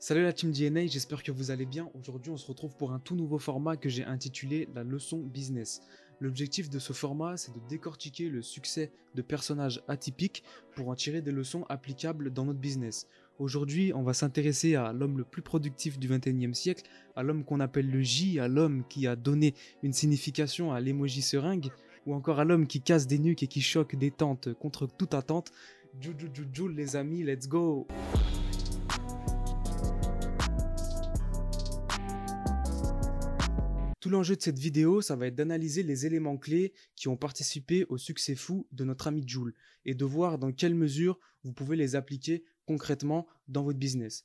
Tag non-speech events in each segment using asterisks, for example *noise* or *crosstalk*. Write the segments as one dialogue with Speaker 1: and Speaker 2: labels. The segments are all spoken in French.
Speaker 1: Salut la team DNA, j'espère que vous allez bien. Aujourd'hui, on se retrouve pour un tout nouveau format que j'ai intitulé la leçon business. L'objectif de ce format, c'est de décortiquer le succès de personnages atypiques pour en tirer des leçons applicables dans notre business. Aujourd'hui, on va s'intéresser à l'homme le plus productif du 21e siècle, à l'homme qu'on appelle le J, à l'homme qui a donné une signification à l'emoji seringue, ou encore à l'homme qui casse des nuques et qui choque des tentes contre toute attente. Juju les amis, let's go! Tout l'enjeu de cette vidéo, ça va être d'analyser les éléments clés qui ont participé au succès fou de notre ami Joule et de voir dans quelle mesure vous pouvez les appliquer concrètement dans votre business.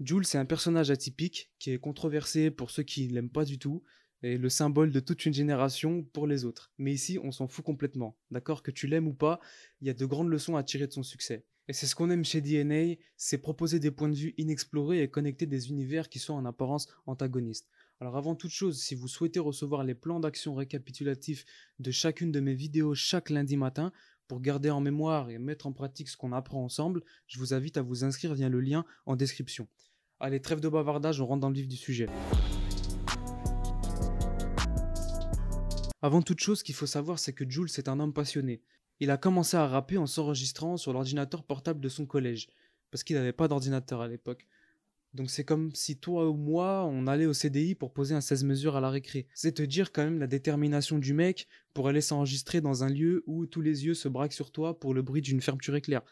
Speaker 1: Joule, c'est un personnage atypique qui est controversé pour ceux qui ne l'aiment pas du tout et le symbole de toute une génération pour les autres. Mais ici, on s'en fout complètement. D'accord? Que tu l'aimes ou pas, il y a de grandes leçons à tirer de son succès. Et c'est ce qu'on aime chez DNA, c'est proposer des points de vue inexplorés et connecter des univers qui sont en apparence antagonistes. Alors avant toute chose, si vous souhaitez recevoir les plans d'action récapitulatifs de chacune de mes vidéos chaque lundi matin, pour garder en mémoire et mettre en pratique ce qu'on apprend ensemble, je vous invite à vous inscrire via le lien en description. Allez, trêve de bavardage, on rentre dans le vif du sujet. Avant toute chose, ce qu'il faut savoir, c'est que Jules est un homme passionné. Il a commencé à rapper en s'enregistrant sur l'ordinateur portable de son collège, parce qu'il n'avait pas d'ordinateur à l'époque. Donc c'est comme si toi ou moi, on allait au CDI pour poser un 16 mesures à la récré. C'est te dire quand même la détermination du mec pour aller s'enregistrer dans un lieu où tous les yeux se braquent sur toi pour le bruit d'une fermeture éclair.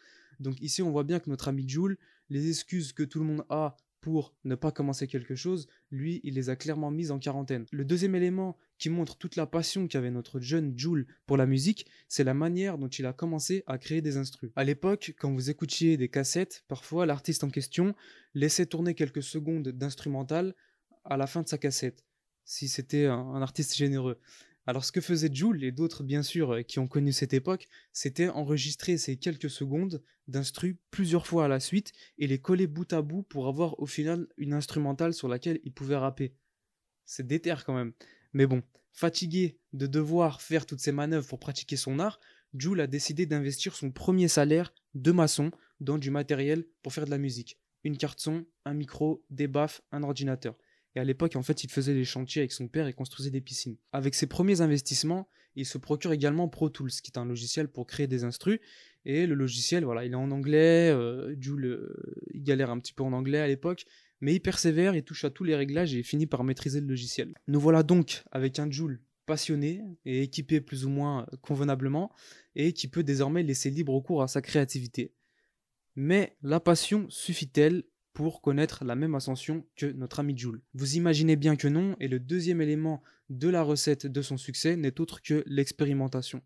Speaker 1: Donc ici on voit bien que notre ami Jules, les excuses que tout le monde a pour ne pas commencer quelque chose, lui, il les a clairement mises en quarantaine. Le deuxième élément qui montre toute la passion qu'avait notre jeune Jules pour la musique, c'est la manière dont il a commencé à créer des instrus. À l'époque, quand vous écoutiez des cassettes, parfois l'artiste en question laissait tourner quelques secondes d'instrumental à la fin de sa cassette, si c'était un artiste généreux. Alors ce que faisait Jules et d'autres bien sûr euh, qui ont connu cette époque, c'était enregistrer ces quelques secondes d'instru plusieurs fois à la suite et les coller bout à bout pour avoir au final une instrumentale sur laquelle il pouvait rapper. C'est déter quand même. Mais bon, fatigué de devoir faire toutes ces manœuvres pour pratiquer son art, Jules a décidé d'investir son premier salaire de maçon dans du matériel pour faire de la musique. Une carte son, un micro, des baffes, un ordinateur. Et à l'époque, en fait, il faisait des chantiers avec son père et construisait des piscines. Avec ses premiers investissements, il se procure également Pro Tools, qui est un logiciel pour créer des instrus. Et le logiciel, voilà, il est en anglais. Euh, il galère un petit peu en anglais à l'époque. Mais il persévère, il touche à tous les réglages et finit par maîtriser le logiciel. Nous voilà donc avec un Joule passionné et équipé plus ou moins convenablement et qui peut désormais laisser libre cours à sa créativité. Mais la passion suffit-elle pour connaître la même ascension que notre ami Jules. Vous imaginez bien que non, et le deuxième élément de la recette de son succès n'est autre que l'expérimentation.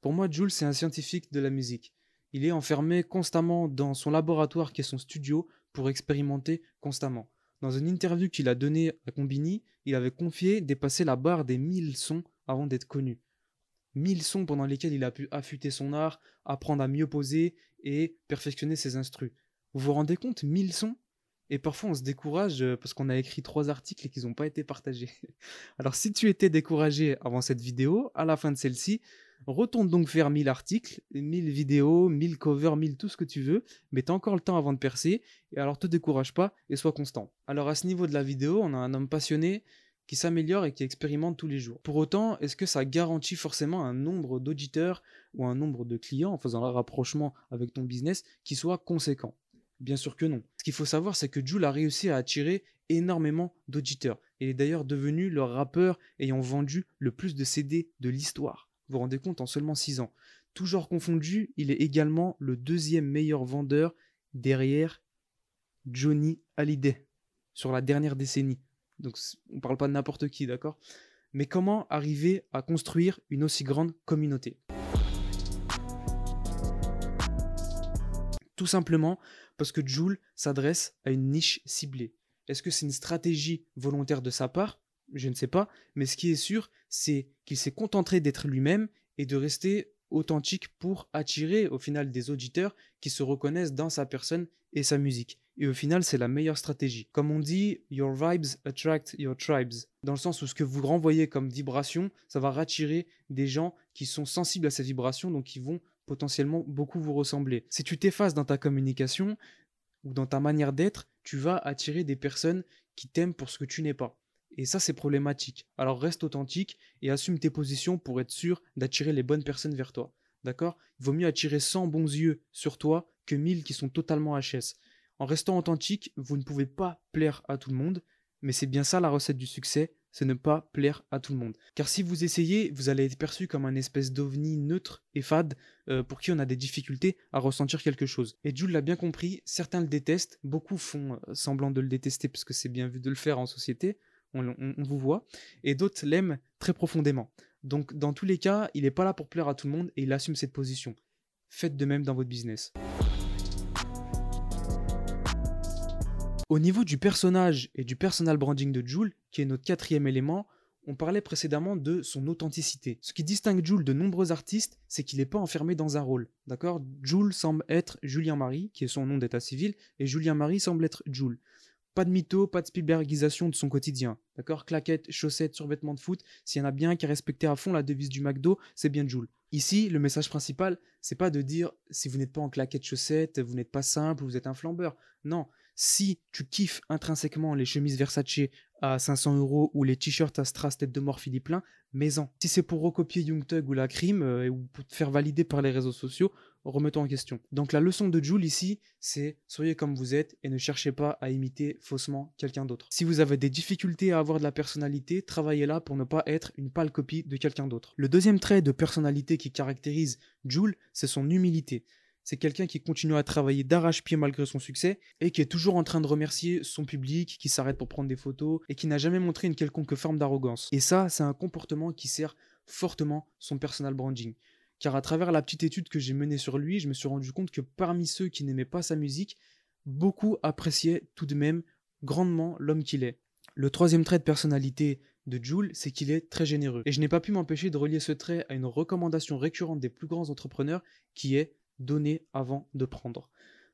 Speaker 1: Pour moi, Jules, c'est un scientifique de la musique. Il est enfermé constamment dans son laboratoire qui est son studio pour expérimenter constamment. Dans une interview qu'il a donnée à Combini, il avait confié dépasser la barre des 1000 sons avant d'être connu mille sons pendant lesquels il a pu affûter son art, apprendre à mieux poser et perfectionner ses instrus. Vous vous rendez compte, mille sons? Et parfois on se décourage euh, parce qu'on a écrit trois articles et qu'ils n'ont pas été partagés. *laughs* Alors si tu étais découragé avant cette vidéo, à la fin de celle-ci, retourne donc faire 1000 articles, 1000 vidéos, 1000 covers, 1000 tout ce que tu veux, mais encore le temps avant de percer, et alors te décourage pas et sois constant. Alors à ce niveau de la vidéo, on a un homme passionné qui s'améliore et qui expérimente tous les jours. Pour autant, est-ce que ça garantit forcément un nombre d'auditeurs ou un nombre de clients en faisant un rapprochement avec ton business qui soit conséquent? Bien sûr que non. Ce qu'il faut savoir, c'est que Jules a réussi à attirer énormément d'auditeurs. Il est d'ailleurs devenu le rappeur ayant vendu le plus de CD de l'histoire. Vous vous rendez compte en seulement 6 ans. Toujours confondu, il est également le deuxième meilleur vendeur derrière Johnny Hallyday sur la dernière décennie. Donc on parle pas de n'importe qui, d'accord? Mais comment arriver à construire une aussi grande communauté? Tout simplement parce que Joule s'adresse à une niche ciblée. Est-ce que c'est une stratégie volontaire de sa part? Je ne sais pas, mais ce qui est sûr, c'est qu'il s'est contenté d'être lui-même et de rester authentique pour attirer au final des auditeurs qui se reconnaissent dans sa personne et sa musique. Et au final, c'est la meilleure stratégie. Comme on dit, your vibes attract your tribes. Dans le sens où ce que vous renvoyez comme vibration, ça va rattirer des gens qui sont sensibles à ces vibrations, donc qui vont potentiellement beaucoup vous ressembler. Si tu t'effaces dans ta communication ou dans ta manière d'être, tu vas attirer des personnes qui t'aiment pour ce que tu n'es pas. Et ça, c'est problématique. Alors reste authentique et assume tes positions pour être sûr d'attirer les bonnes personnes vers toi. D'accord? Il vaut mieux attirer 100 bons yeux sur toi que 1000 qui sont totalement HS. En restant authentique, vous ne pouvez pas plaire à tout le monde, mais c'est bien ça la recette du succès, c'est ne pas plaire à tout le monde. Car si vous essayez, vous allez être perçu comme un espèce d'ovni neutre et fade euh, pour qui on a des difficultés à ressentir quelque chose. Et Jules l'a bien compris, certains le détestent, beaucoup font euh, semblant de le détester parce que c'est bien vu de le faire en société, on, vous voit, et d'autres l'aiment très profondément. Donc dans tous les cas, il n'est pas là pour plaire à tout le monde et il assume cette position. Faites de même dans votre business. Au niveau du personnage et du personal branding de Joule, qui est notre quatrième élément, on parlait précédemment de son authenticité. Ce qui distingue Joule de nombreux artistes, c'est qu'il n'est pas enfermé dans un rôle. D'accord? Joule semble être Julien Marie, qui est son nom d'état civil, et Julien Marie semble être Joule. Pas de mytho, pas de Spielbergisation de son quotidien. D'accord? Claquettes, chaussettes, survêtements de foot. S'il y en a bien qui a à fond la devise du McDo, c'est bien Joule. Ici, le message principal, c'est pas de dire si vous n'êtes pas en claquettes chaussettes, vous n'êtes pas simple, vous êtes un flambeur. Non, si tu kiffes intrinsèquement les chemises Versace à 500 euros ou les t-shirts à strass tête de mort Philippe Plein, mais-en. Si c'est pour recopier Young ou la crime euh, ou pour te faire valider par les réseaux sociaux, remettons en question. Donc la leçon de Jules ici, c'est soyez comme vous êtes et ne cherchez pas à imiter faussement quelqu'un d'autre. Si vous avez des difficultés à avoir de la personnalité, travaillez là pour ne pas être une pâle copie de quelqu'un d'autre. Le deuxième trait de personnalité qui caractérise Jules, c'est son humilité c'est quelqu'un qui continue à travailler d'arrache-pied malgré son succès et qui est toujours en train de remercier son public, qui s'arrête pour prendre des photos et qui n'a jamais montré une quelconque forme d'arrogance. Et ça, c'est un comportement qui sert fortement son personal branding. Car à travers la petite étude que j'ai menée sur lui, je me suis rendu compte que parmi ceux qui n'aimaient pas sa musique, beaucoup appréciaient tout de même grandement l'homme qu'il est. Le troisième trait de personnalité de Jules, c'est qu'il est très généreux. Et je n'ai pas pu m'empêcher de relier ce trait à une recommandation récurrente des plus grands entrepreneurs qui est donner avant de prendre.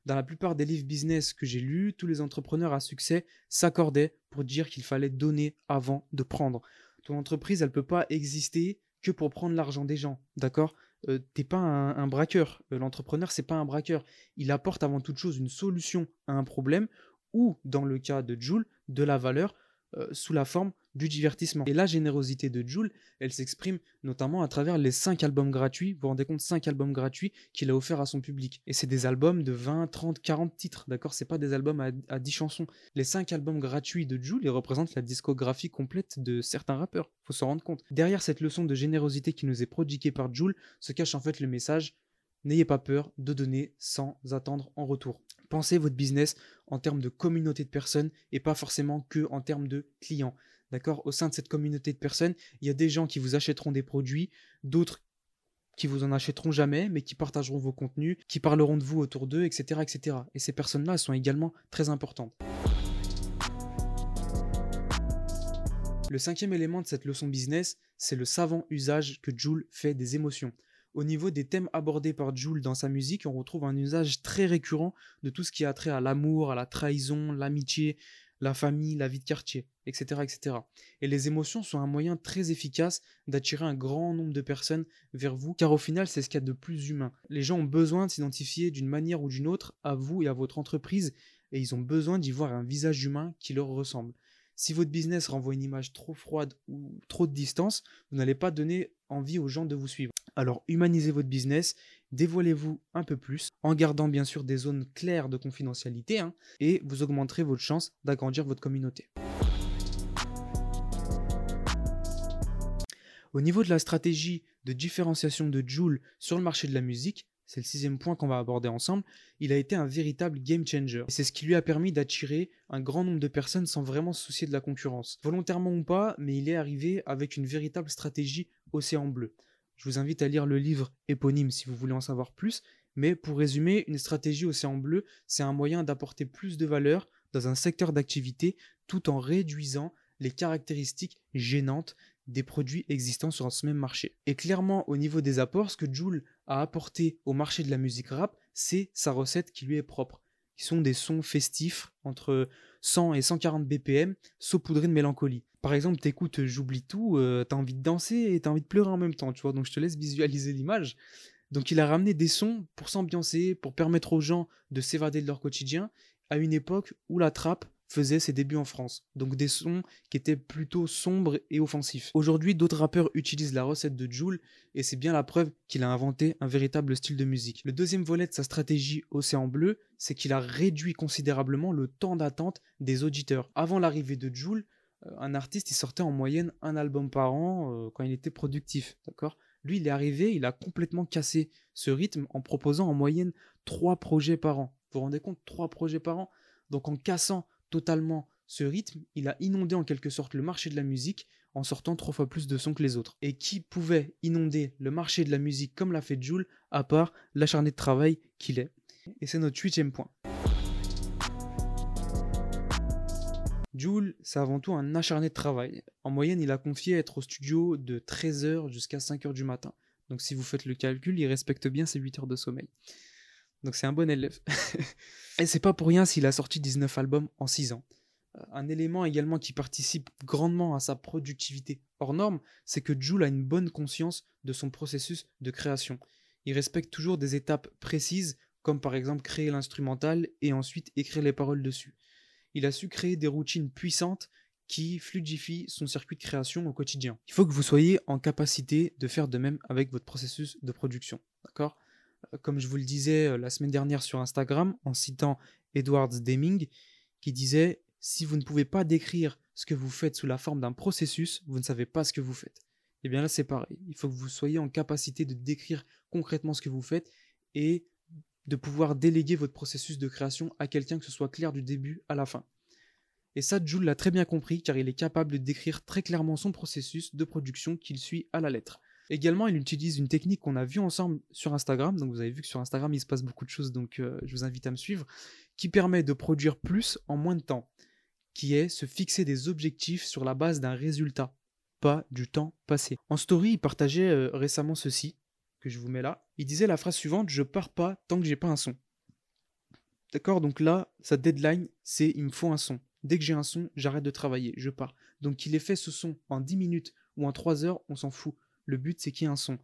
Speaker 1: Dans la plupart des livres business que j'ai lus, tous les entrepreneurs à succès s'accordaient pour dire qu'il fallait donner avant de prendre. Ton entreprise, elle ne peut pas exister que pour prendre l'argent des gens, d'accord? Euh, T'es pas un, braqueur. Euh, l'entrepreneur, c'est pas un braqueur. Il apporte avant toute chose une solution à un problème ou, dans le cas de Joule, de la valeur euh, sous la forme du divertissement. Et la générosité de Jules, elle s'exprime notamment à travers les 5 albums gratuits, vous vous rendez compte, 5 albums gratuits qu'il a offerts à son public. Et c'est des albums de 20, 30, 40 titres, d'accord? C'est pas des albums à, 10 chansons. Les 5 albums gratuits de Jules, ils représentent la discographie complète de certains rappeurs, faut s'en rendre compte. Derrière cette leçon de générosité qui nous est prodiguée par Jules, se cache en fait le message N'ayez pas peur de donner sans attendre en retour. Pensez votre business en termes de communauté de personnes et pas forcément que en termes de clients. D'accord? Au sein de cette communauté de personnes, il y a des gens qui vous achèteront des produits, d'autres qui vous en achèteront jamais, mais qui partageront vos contenus, qui parleront de vous autour d'eux, etc., etc. Et ces personnes-là sont également très importantes. Le cinquième élément de cette leçon business, c'est le savant usage que Joule fait des émotions. Au niveau des thèmes abordés par Joule dans sa musique, on retrouve un usage très récurrent de tout ce qui a trait à l'amour, à la trahison, l'amitié, la famille, la vie de quartier, etc., etc. Et les émotions sont un moyen très efficace d'attirer un grand nombre de personnes vers vous, car au final, c'est ce qu'il y a de plus humain. Les gens ont besoin de s'identifier d'une manière ou d'une autre à vous et à votre entreprise, et ils ont besoin d'y voir un visage humain qui leur ressemble. Si votre business renvoie une image trop froide ou trop de distance, vous n'allez pas donner envie aux gens de vous suivre. Alors humanisez votre business, dévoilez-vous un peu plus, en gardant bien sûr des zones claires de confidentialité, hein, et vous augmenterez votre chance d'agrandir votre communauté. Au niveau de la stratégie de différenciation de Joule sur le marché de la musique, c'est le sixième point qu'on va aborder ensemble, il a été un véritable game changer. C'est ce qui lui a permis d'attirer un grand nombre de personnes sans vraiment se soucier de la concurrence. Volontairement ou pas, mais il est arrivé avec une véritable stratégie océan bleu. Je vous invite à lire le livre éponyme si vous voulez en savoir plus, mais pour résumer, une stratégie océan bleu, c'est un moyen d'apporter plus de valeur dans un secteur d'activité tout en réduisant les caractéristiques gênantes des produits existants sur ce même marché. Et clairement, au niveau des apports, ce que Joule a apporté au marché de la musique rap, c'est sa recette qui lui est propre, qui sont des sons festifs entre 100 et 140 BPM, saupoudrés de mélancolie. Par exemple, t'écoutes J'oublie tout, euh, t'as envie de danser et t'as envie de pleurer en même temps, tu vois, donc je te laisse visualiser l'image. Donc il a ramené des sons pour s'ambiancer, pour permettre aux gens de s'évader de leur quotidien, à une époque où la trappe faisait ses débuts en France. Donc des sons qui étaient plutôt sombres et offensifs. Aujourd'hui, d'autres rappeurs utilisent la recette de Joule et c'est bien la preuve qu'il a inventé un véritable style de musique. Le deuxième volet de sa stratégie Océan Bleu, c'est qu'il a réduit considérablement le temps d'attente des auditeurs. Avant l'arrivée de Joule, euh, un artiste il sortait en moyenne un album par an euh, quand il était productif, d'accord? Lui, il est arrivé, il a complètement cassé ce rythme en proposant en moyenne trois projets par an. Vous vous rendez compte, trois projets par an Donc en cassant totalement ce rythme, il a inondé en quelque sorte le marché de la musique en sortant trois fois plus de sons que les autres. Et qui pouvait inonder le marché de la musique comme l'a fait Joule, à part l'acharné de travail qu'il est? Et c'est notre huitième point. Joule, c'est avant tout un acharné de travail. En moyenne, il a confié être au studio de 13h jusqu'à 5h du matin. Donc si vous faites le calcul, il respecte bien ses 8 heures de sommeil. Donc c'est un bon élève. *laughs* Et c'est pas pour rien s'il a sorti 19 albums en 6 ans. Euh, un élément également qui participe grandement à sa productivité hors norme, c'est que Jules a une bonne conscience de son processus de création. Il respecte toujours des étapes précises, comme par exemple créer l'instrumental et ensuite écrire les paroles dessus. Il a su créer des routines puissantes qui fluidifient son circuit de création au quotidien. Il faut que vous soyez en capacité de faire de même avec votre processus de production. D'accord? Comme je vous le disais euh, la semaine dernière sur Instagram, en citant Edward Deming, qui disait Si vous ne pouvez pas décrire ce que vous faites sous la forme d'un processus, vous ne savez pas ce que vous faites. Et eh bien là, c'est pareil. Il faut que vous soyez en capacité de décrire concrètement ce que vous faites et de pouvoir déléguer votre processus de création à quelqu'un que ce soit clair du début à la fin. Et ça, Jules l'a très bien compris car il est capable de décrire très clairement son processus de production qu'il suit à la lettre. Également, il utilise une technique qu'on a vue ensemble sur Instagram. Donc, vous avez vu que sur Instagram, il se passe beaucoup de choses. Donc, euh, je vous invite à me suivre. Qui permet de produire plus en moins de temps. Qui est se fixer des objectifs sur la base d'un résultat, pas du temps passé. En story, il partageait euh, récemment ceci, que je vous mets là. Il disait la phrase suivante Je pars pas tant que j'ai pas un son. D'accord Donc là, sa deadline, c'est il me faut un son. Dès que j'ai un son, j'arrête de travailler, je pars. Donc qu'il ait fait ce son en 10 minutes ou en 3 heures, on s'en fout. Le but, c'est qu'il y ait un son.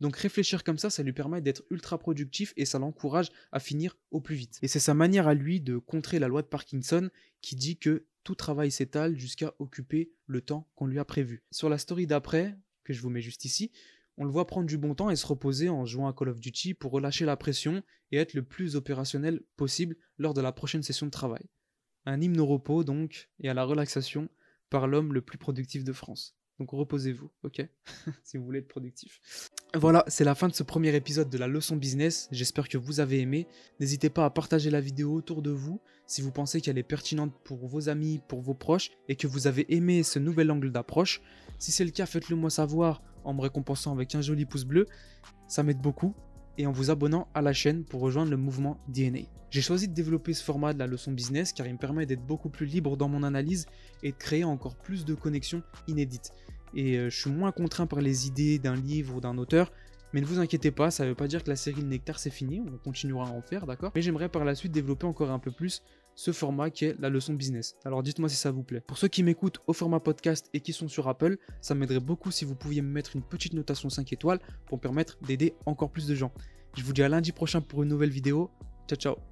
Speaker 1: Donc réfléchir comme ça, ça lui permet d'être ultra productif et ça l'encourage à finir au plus vite. Et c'est sa manière à lui de contrer la loi de Parkinson qui dit que tout travail s'étale jusqu'à occuper le temps qu'on lui a prévu. Sur la story d'après, que je vous mets juste ici, on le voit prendre du bon temps et se reposer en jouant à Call of Duty pour relâcher la pression et être le plus opérationnel possible lors de la prochaine session de travail. Un hymne au repos donc et à la relaxation par l'homme le plus productif de France. Donc reposez-vous, ok? *laughs* Si vous voulez être productif. Voilà, c'est la fin de ce premier épisode de la leçon business. J'espère que vous avez aimé. N'hésitez pas à partager la vidéo autour de vous si vous pensez qu'elle est pertinente pour vos amis, pour vos proches et que vous avez aimé ce nouvel angle d'approche. Si c'est le cas, faites-le moi savoir en me récompensant avec un joli pouce bleu. Ça m'aide beaucoup et en vous abonnant à la chaîne pour rejoindre le mouvement DNA. J'ai choisi de développer ce format de la leçon business car il me permet d'être beaucoup plus libre dans mon analyse et de créer encore plus de connexions inédites. Et euh, je suis moins contraint par les idées d'un livre ou d'un auteur, mais ne vous inquiétez pas, ça ne veut pas dire que la série Le Nectar c'est fini, on continuera à en faire, d'accord? Mais j'aimerais par la suite développer encore un peu plus ce format qui est la leçon business. Alors dites-moi si ça vous plaît. Pour ceux qui m'écoutent au format podcast et qui sont sur Apple, ça m'aiderait beaucoup si vous pouviez me mettre une petite notation 5 étoiles pour me permettre d'aider encore plus de gens. Je vous dis à lundi prochain pour une nouvelle vidéo. Ciao ciao